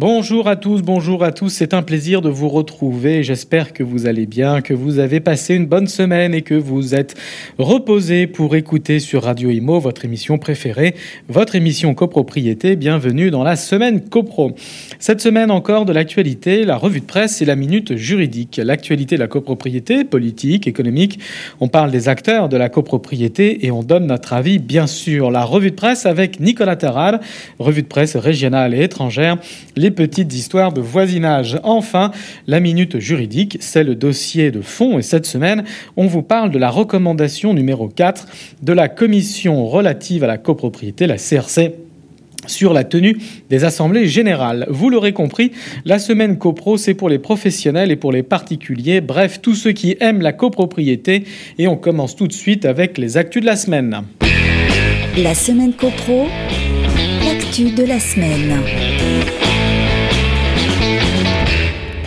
Bonjour à tous, bonjour à tous, c'est un plaisir de vous retrouver. J'espère que vous allez bien, que vous avez passé une bonne semaine et que vous êtes reposés pour écouter sur Radio Imo votre émission préférée, votre émission copropriété. Bienvenue dans la semaine copro. Cette semaine encore de l'actualité, la revue de presse et la minute juridique. L'actualité de la copropriété, politique, économique. On parle des acteurs de la copropriété et on donne notre avis, bien sûr. La revue de presse avec Nicolas Terral, revue de presse régionale et étrangère petites histoires de voisinage. Enfin, la minute juridique, c'est le dossier de fond. Et cette semaine, on vous parle de la recommandation numéro 4 de la commission relative à la copropriété, la CRC sur la tenue des assemblées générales. Vous l'aurez compris, la semaine copro, c'est pour les professionnels et pour les particuliers, bref, tous ceux qui aiment la copropriété. Et on commence tout de suite avec les actus de la semaine. La semaine copro, l'actu de la semaine.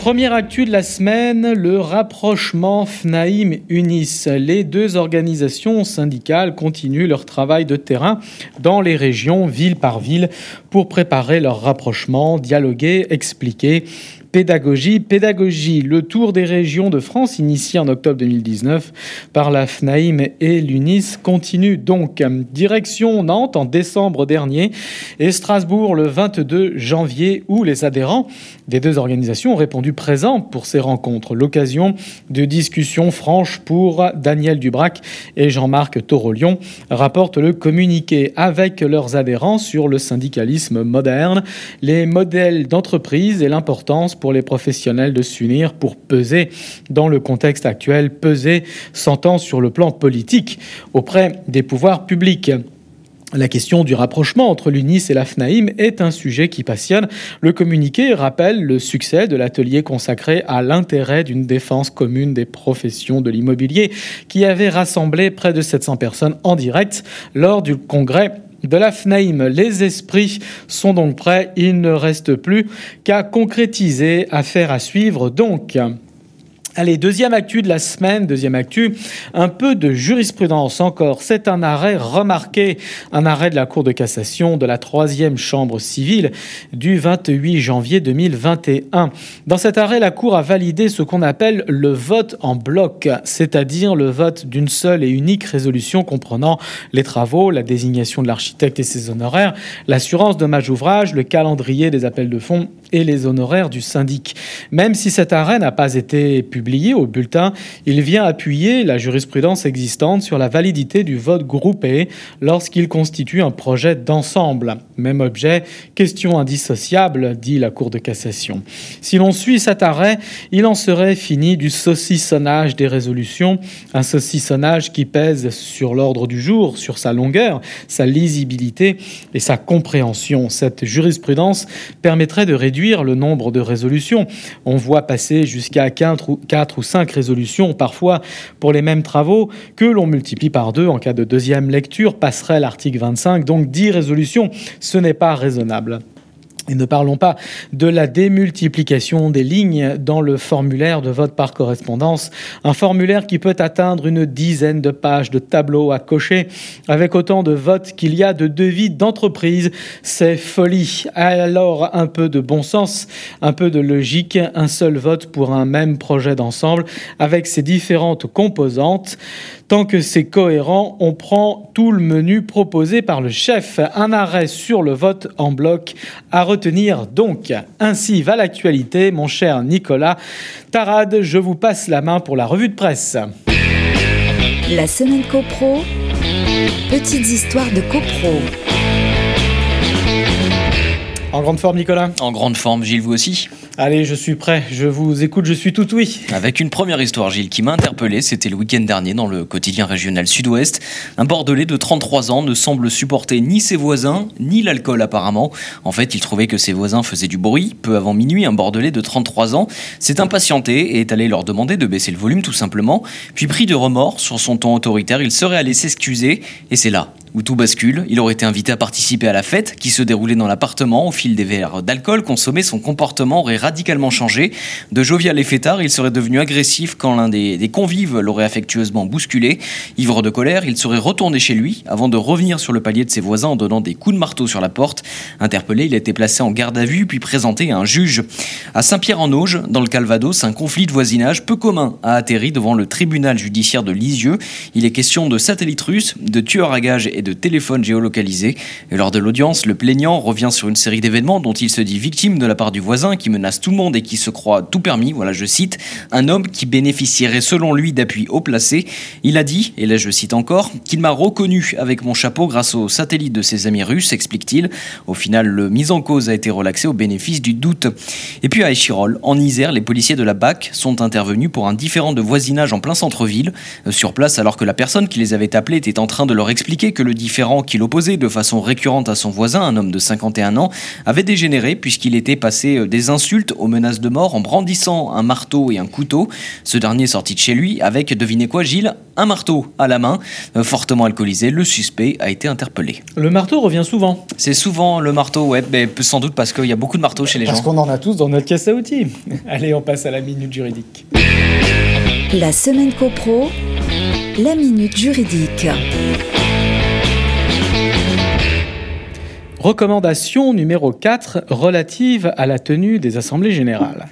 Première actu de la semaine, le rapprochement FNAIM-UNIS. Les deux organisations syndicales continuent leur travail de terrain dans les régions, ville par ville, pour préparer leur rapprochement, dialoguer, expliquer pédagogie. Pédagogie, le tour des régions de France initié en octobre 2019 par la FNAIM et l'UNIS continue donc. Direction Nantes en décembre dernier et Strasbourg le 22 janvier où les adhérents des deux organisations ont répondu présents pour ces rencontres. L'occasion de discussions franches pour Daniel Dubrac et Jean-Marc Torolion rapporte le communiqué avec leurs adhérents sur le syndicalisme moderne, les modèles d'entreprise et l'importance pour les professionnels de s'unir pour peser dans le contexte actuel, peser s'entend sur le plan politique auprès des pouvoirs publics. La question du rapprochement entre l'UNIS et la FNAIM est un sujet qui passionne. Le communiqué rappelle le succès de l'atelier consacré à l'intérêt d'une défense commune des professions de l'immobilier qui avait rassemblé près de 700 personnes en direct lors du congrès de la FNAIM. Les esprits sont donc prêts, il ne reste plus qu'à concrétiser, à faire à suivre donc. Allez, deuxième actu de la semaine, deuxième actu, un peu de jurisprudence encore. C'est un arrêt remarqué, un arrêt de la Cour de cassation de la troisième chambre civile du 28 janvier 2021. Dans cet arrêt, la Cour a validé ce qu'on appelle le vote en bloc, c'est-à-dire le vote d'une seule et unique résolution comprenant les travaux, la désignation de l'architecte et ses honoraires, l'assurance dommage ouvrage, le calendrier des appels de fonds et les honoraires du syndic. Même si cet arrêt n'a pas été publié au bulletin, il vient appuyer la jurisprudence existante sur la validité du vote groupé lorsqu'il constitue un projet d'ensemble. Même objet, question indissociable, dit la Cour de cassation. Si l'on suit cet arrêt, il en serait fini du saucissonnage des résolutions, un saucissonnage qui pèse sur l'ordre du jour, sur sa longueur, sa lisibilité et sa compréhension. Cette jurisprudence permettrait de réduire le nombre de résolutions. On voit passer jusqu'à 4 ou, 4 ou 5 résolutions parfois pour les mêmes travaux que l'on multiplie par deux en cas de deuxième lecture, passerait l'article 25, donc 10 résolutions. Ce n'est pas raisonnable. Et ne parlons pas de la démultiplication des lignes dans le formulaire de vote par correspondance, un formulaire qui peut atteindre une dizaine de pages de tableaux à cocher, avec autant de votes qu'il y a de devis d'entreprise. C'est folie. Alors un peu de bon sens, un peu de logique, un seul vote pour un même projet d'ensemble, avec ses différentes composantes. Tant que c'est cohérent, on prend tout le menu proposé par le chef. Un arrêt sur le vote en bloc à retenir donc. Ainsi va l'actualité, mon cher Nicolas. Tarade, je vous passe la main pour la revue de presse. La semaine copro, petites histoires de copro. En grande forme, Nicolas? En grande forme, Gilles, vous aussi? Allez, je suis prêt, je vous écoute, je suis tout oui. Avec une première histoire, Gilles, qui m'a interpellé, c'était le week-end dernier dans le quotidien régional Sud-Ouest. Un Bordelais de 33 ans ne semble supporter ni ses voisins, ni l'alcool apparemment. En fait, il trouvait que ses voisins faisaient du bruit. Peu avant minuit, un Bordelais de 33 ans s'est impatienté et est allé leur demander de baisser le volume tout simplement. Puis pris de remords sur son ton autoritaire, il serait allé s'excuser et c'est là où tout bascule. Il aurait été invité à participer à la fête qui se déroulait dans l'appartement. Au fil des verres d'alcool consommés, son comportement aurait radicalement changé. De jovial et fêtard, il serait devenu agressif quand l'un des, convives l'aurait affectueusement bousculé. Ivre de colère, il serait retourné chez lui avant de revenir sur le palier de ses voisins en donnant des coups de marteau sur la porte. Interpellé, il a été placé en garde à vue puis présenté à un juge. À Saint-Pierre-en-Auge, dans le Calvados, un conflit de voisinage peu commun a atterri devant le tribunal judiciaire de Lisieux. Il est question de satellites russes, de tueurs à gages et de téléphones géolocalisés. Et lors de l'audience, le plaignant revient sur une série d'événements dont il se dit victime de la part du voisin qui menace tout le monde et qui se croit tout permis. Voilà, je cite, un homme qui bénéficierait selon lui d'appui haut placé. Il a dit, et là je cite encore, qu'il m'a reconnu avec mon chapeau grâce aux satellites de ses amis russes, explique-t-il. Au final, le mise en cause a été relaxé au bénéfice du doute. Et puis à Échirol, en Isère, les policiers de la BAC sont intervenus pour un différent de voisinage en plein centre-ville. Euh, sur place, alors que la personne qui les avait appelés était en train de leur expliquer que le différent qu'il opposait de façon récurrente à son voisin, un homme de 51 ans, avait dégénéré puisqu'il était passé euh, des insultes aux menaces de mort en brandissant un marteau et un couteau. Ce dernier sorti de chez lui avec, devinez quoi Gilles, un marteau à la main. Euh, fortement alcoolisé, le suspect a été interpellé. Le marteau revient souvent. C'est souvent le marteau, ouais, mais sans doute parce qu'il y a beaucoup de marteaux chez les Parce gens. qu'on en a tous dans notre caisse à outils. Allez, on passe à la minute juridique. La semaine copro, la minute juridique. Recommandation numéro 4 relative à la tenue des assemblées générales.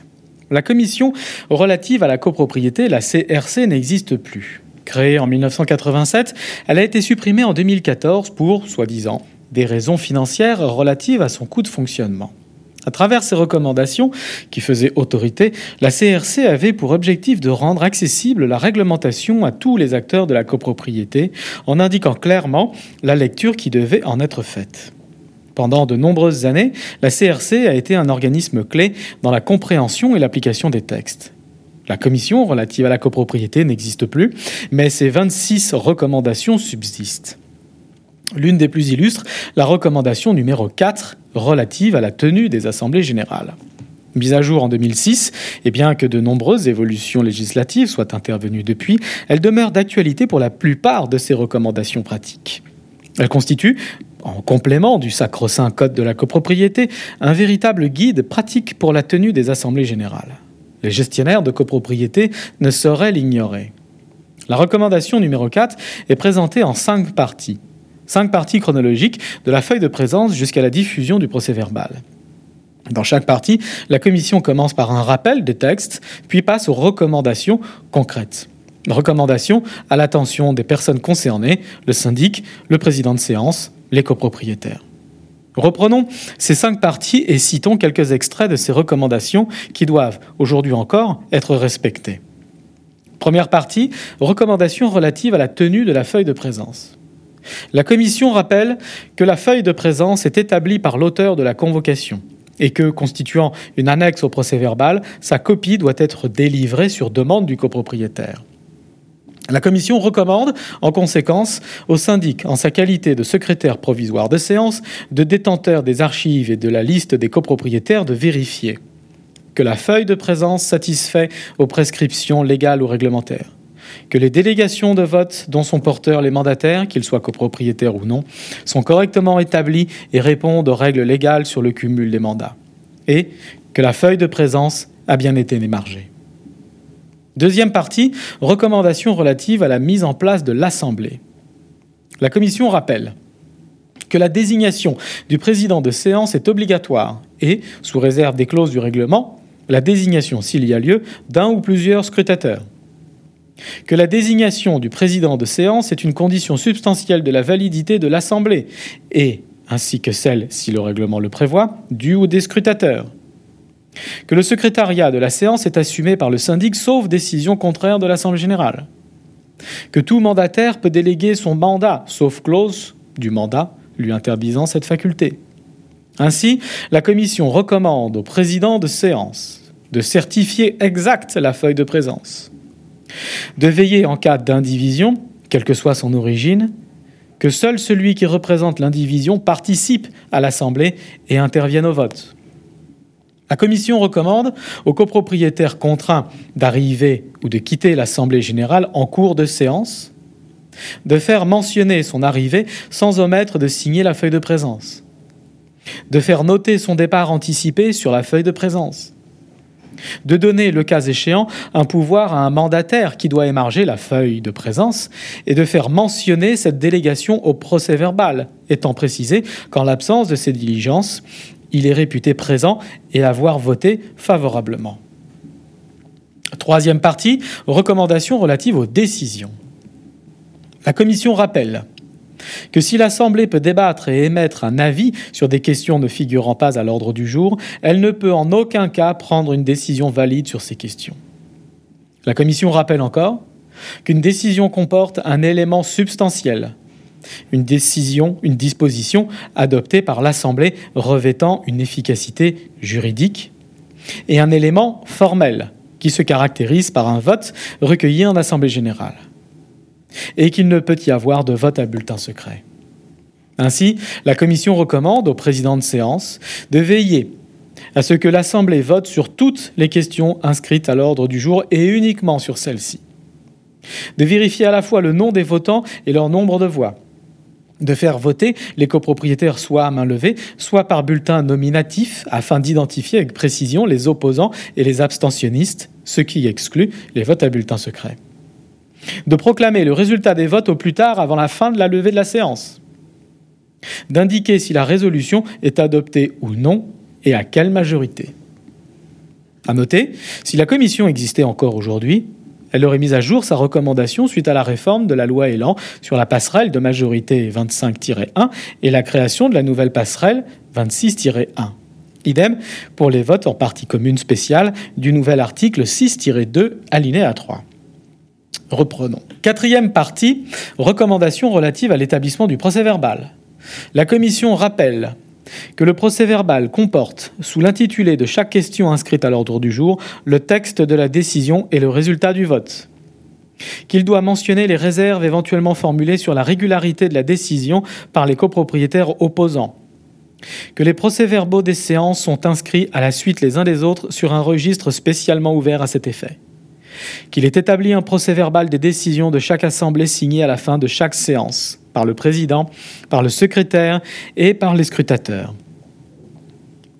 La commission relative à la copropriété, la CRC, n'existe plus. Créée en 1987, elle a été supprimée en 2014 pour, soi-disant, des raisons financières relatives à son coût de fonctionnement. À travers ces recommandations, qui faisaient autorité, la CRC avait pour objectif de rendre accessible la réglementation à tous les acteurs de la copropriété, en indiquant clairement la lecture qui devait en être faite. Pendant de nombreuses années, la CRC a été un organisme clé dans la compréhension et l'application des textes. La commission relative à la copropriété n'existe plus, mais ses 26 recommandations subsistent. L'une des plus illustres, la recommandation numéro 4 relative à la tenue des assemblées générales. Mise à jour en 2006, et bien que de nombreuses évolutions législatives soient intervenues depuis, elle demeure d'actualité pour la plupart de ces recommandations pratiques. Elle constitue, en complément du sacro-saint Code de la copropriété, un véritable guide pratique pour la tenue des assemblées générales. Les gestionnaires de copropriété ne sauraient l'ignorer. La recommandation numéro 4 est présentée en cinq parties. Cinq parties chronologiques de la feuille de présence jusqu'à la diffusion du procès verbal. Dans chaque partie, la commission commence par un rappel des textes, puis passe aux recommandations concrètes. Recommandations à l'attention des personnes concernées, le syndic, le président de séance, les copropriétaires. Reprenons ces cinq parties et citons quelques extraits de ces recommandations qui doivent, aujourd'hui encore, être respectées. Première partie, recommandations relatives à la tenue de la feuille de présence. La Commission rappelle que la feuille de présence est établie par l'auteur de la convocation et que, constituant une annexe au procès verbal, sa copie doit être délivrée sur demande du copropriétaire. La Commission recommande, en conséquence, au syndic, en sa qualité de secrétaire provisoire de séance, de détenteur des archives et de la liste des copropriétaires, de vérifier que la feuille de présence satisfait aux prescriptions légales ou réglementaires, que les délégations de vote dont sont porteurs les mandataires, qu'ils soient copropriétaires ou non, sont correctement établies et répondent aux règles légales sur le cumul des mandats, et que la feuille de présence a bien été émargée. Deuxième partie, recommandations relatives à la mise en place de l'Assemblée. La Commission rappelle que la désignation du président de séance est obligatoire et, sous réserve des clauses du règlement, la désignation, s'il y a lieu, d'un ou plusieurs scrutateurs. Que la désignation du président de séance est une condition substantielle de la validité de l'Assemblée et, ainsi que celle, si le règlement le prévoit, du ou des scrutateurs que le secrétariat de la séance est assumé par le syndic sauf décision contraire de l'Assemblée générale, que tout mandataire peut déléguer son mandat sauf clause du mandat lui interdisant cette faculté. Ainsi, la commission recommande au président de séance de certifier exact la feuille de présence, de veiller en cas d'indivision, quelle que soit son origine, que seul celui qui représente l'indivision participe à l'Assemblée et intervienne au vote. La Commission recommande aux copropriétaires contraints d'arriver ou de quitter l'Assemblée générale en cours de séance de faire mentionner son arrivée sans omettre de signer la feuille de présence, de faire noter son départ anticipé sur la feuille de présence, de donner, le cas échéant, un pouvoir à un mandataire qui doit émarger la feuille de présence et de faire mentionner cette délégation au procès verbal, étant précisé qu'en l'absence de ces diligences, il est réputé présent et avoir voté favorablement. Troisième partie, recommandations relatives aux décisions. La Commission rappelle que si l'Assemblée peut débattre et émettre un avis sur des questions ne figurant pas à l'ordre du jour, elle ne peut en aucun cas prendre une décision valide sur ces questions. La Commission rappelle encore qu'une décision comporte un élément substantiel, une décision, une disposition adoptée par l'Assemblée revêtant une efficacité juridique, et un élément formel qui se caractérise par un vote recueilli en Assemblée générale et qu'il ne peut y avoir de vote à bulletin secret. Ainsi, la Commission recommande au président de séance de veiller à ce que l'Assemblée vote sur toutes les questions inscrites à l'ordre du jour et uniquement sur celles-ci. De vérifier à la fois le nom des votants et leur nombre de voix. De faire voter les copropriétaires soit à main levée, soit par bulletin nominatif, afin d'identifier avec précision les opposants et les abstentionnistes, ce qui exclut les votes à bulletin secret de proclamer le résultat des votes au plus tard avant la fin de la levée de la séance, d'indiquer si la résolution est adoptée ou non et à quelle majorité. À noter, si la commission existait encore aujourd'hui, elle aurait mis à jour sa recommandation suite à la réforme de la loi Elan sur la passerelle de majorité 25-1 et la création de la nouvelle passerelle 26-1. Idem pour les votes en partie commune spéciale du nouvel article 6-2 alinéa 3. Reprenons. Quatrième partie, recommandations relatives à l'établissement du procès verbal. La Commission rappelle que le procès verbal comporte, sous l'intitulé de chaque question inscrite à l'ordre du jour, le texte de la décision et le résultat du vote. Qu'il doit mentionner les réserves éventuellement formulées sur la régularité de la décision par les copropriétaires opposants. Que les procès-verbaux des séances sont inscrits à la suite les uns des autres sur un registre spécialement ouvert à cet effet qu'il est établi un procès-verbal des décisions de chaque assemblée signé à la fin de chaque séance, par le président, par le secrétaire et par les scrutateurs.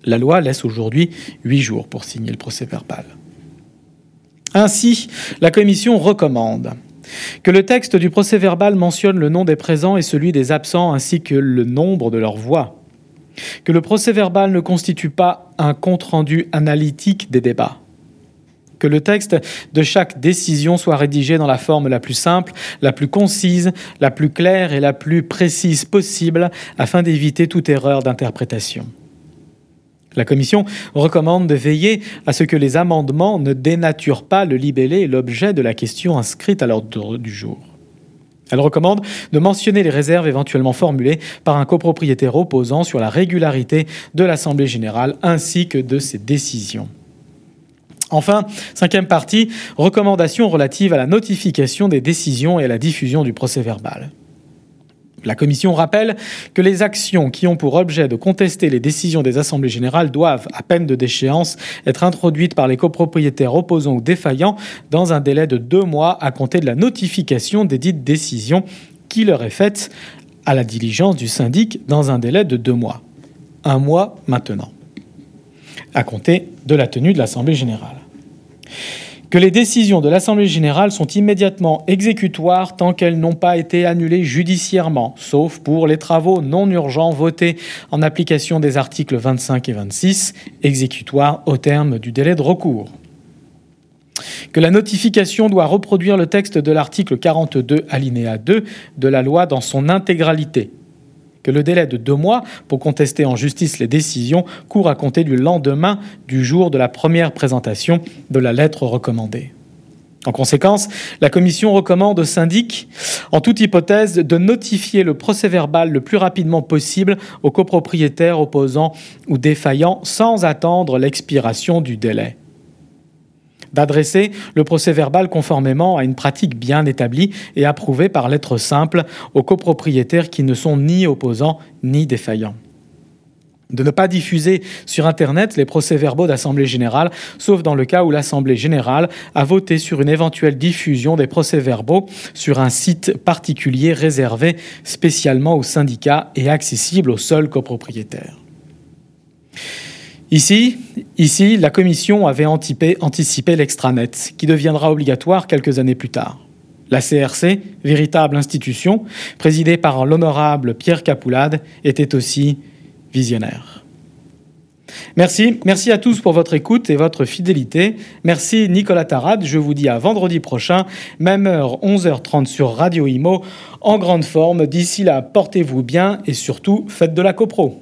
La loi laisse aujourd'hui huit jours pour signer le procès-verbal. Ainsi, la Commission recommande que le texte du procès-verbal mentionne le nom des présents et celui des absents ainsi que le nombre de leurs voix, que le procès-verbal ne constitue pas un compte-rendu analytique des débats, que le texte de chaque décision soit rédigé dans la forme la plus simple, la plus concise, la plus claire et la plus précise possible afin d'éviter toute erreur d'interprétation. La Commission recommande de veiller à ce que les amendements ne dénaturent pas le libellé et l'objet de la question inscrite à l'ordre du jour. Elle recommande de mentionner les réserves éventuellement formulées par un copropriétaire opposant sur la régularité de l'Assemblée générale ainsi que de ses décisions. Enfin, cinquième partie, recommandations relatives à la notification des décisions et à la diffusion du procès verbal. La Commission rappelle que les actions qui ont pour objet de contester les décisions des assemblées générales doivent, à peine de déchéance, être introduites par les copropriétaires opposants ou défaillants dans un délai de deux mois à compter de la notification des dites décisions qui leur est faite à la diligence du syndic dans un délai de deux mois. Un mois maintenant, à compter de la tenue de l'Assemblée générale que les décisions de l'Assemblée générale sont immédiatement exécutoires tant qu'elles n'ont pas été annulées judiciairement, sauf pour les travaux non urgents votés en application des articles 25 et 26, exécutoires au terme du délai de recours. Que la notification doit reproduire le texte de l'article 42 alinéa 2 de la loi dans son intégralité, le délai de deux mois pour contester en justice les décisions court à compter du lendemain du jour de la première présentation de la lettre recommandée. En conséquence, la Commission recommande au syndic, en toute hypothèse, de notifier le procès-verbal le plus rapidement possible aux copropriétaires opposants ou défaillants sans attendre l'expiration du délai d'adresser le procès verbal conformément à une pratique bien établie et approuvée par lettre simple aux copropriétaires qui ne sont ni opposants ni défaillants. De ne pas diffuser sur Internet les procès-verbaux d'Assemblée générale, sauf dans le cas où l'Assemblée générale a voté sur une éventuelle diffusion des procès-verbaux sur un site particulier réservé spécialement aux syndicats et accessible aux seuls copropriétaires Ici, ici, la Commission avait anticipé, l'extranet, qui deviendra obligatoire quelques années plus tard. La CRC, véritable institution, présidée par l'honorable Pierre Capoulade, était aussi visionnaire. Merci, merci à tous pour votre écoute et votre fidélité. Merci Nicolas Tarade, je vous dis à vendredi prochain, même heure 11h30 sur Radio Imo, en grande forme. D'ici là, portez-vous bien et surtout, faites de la copro.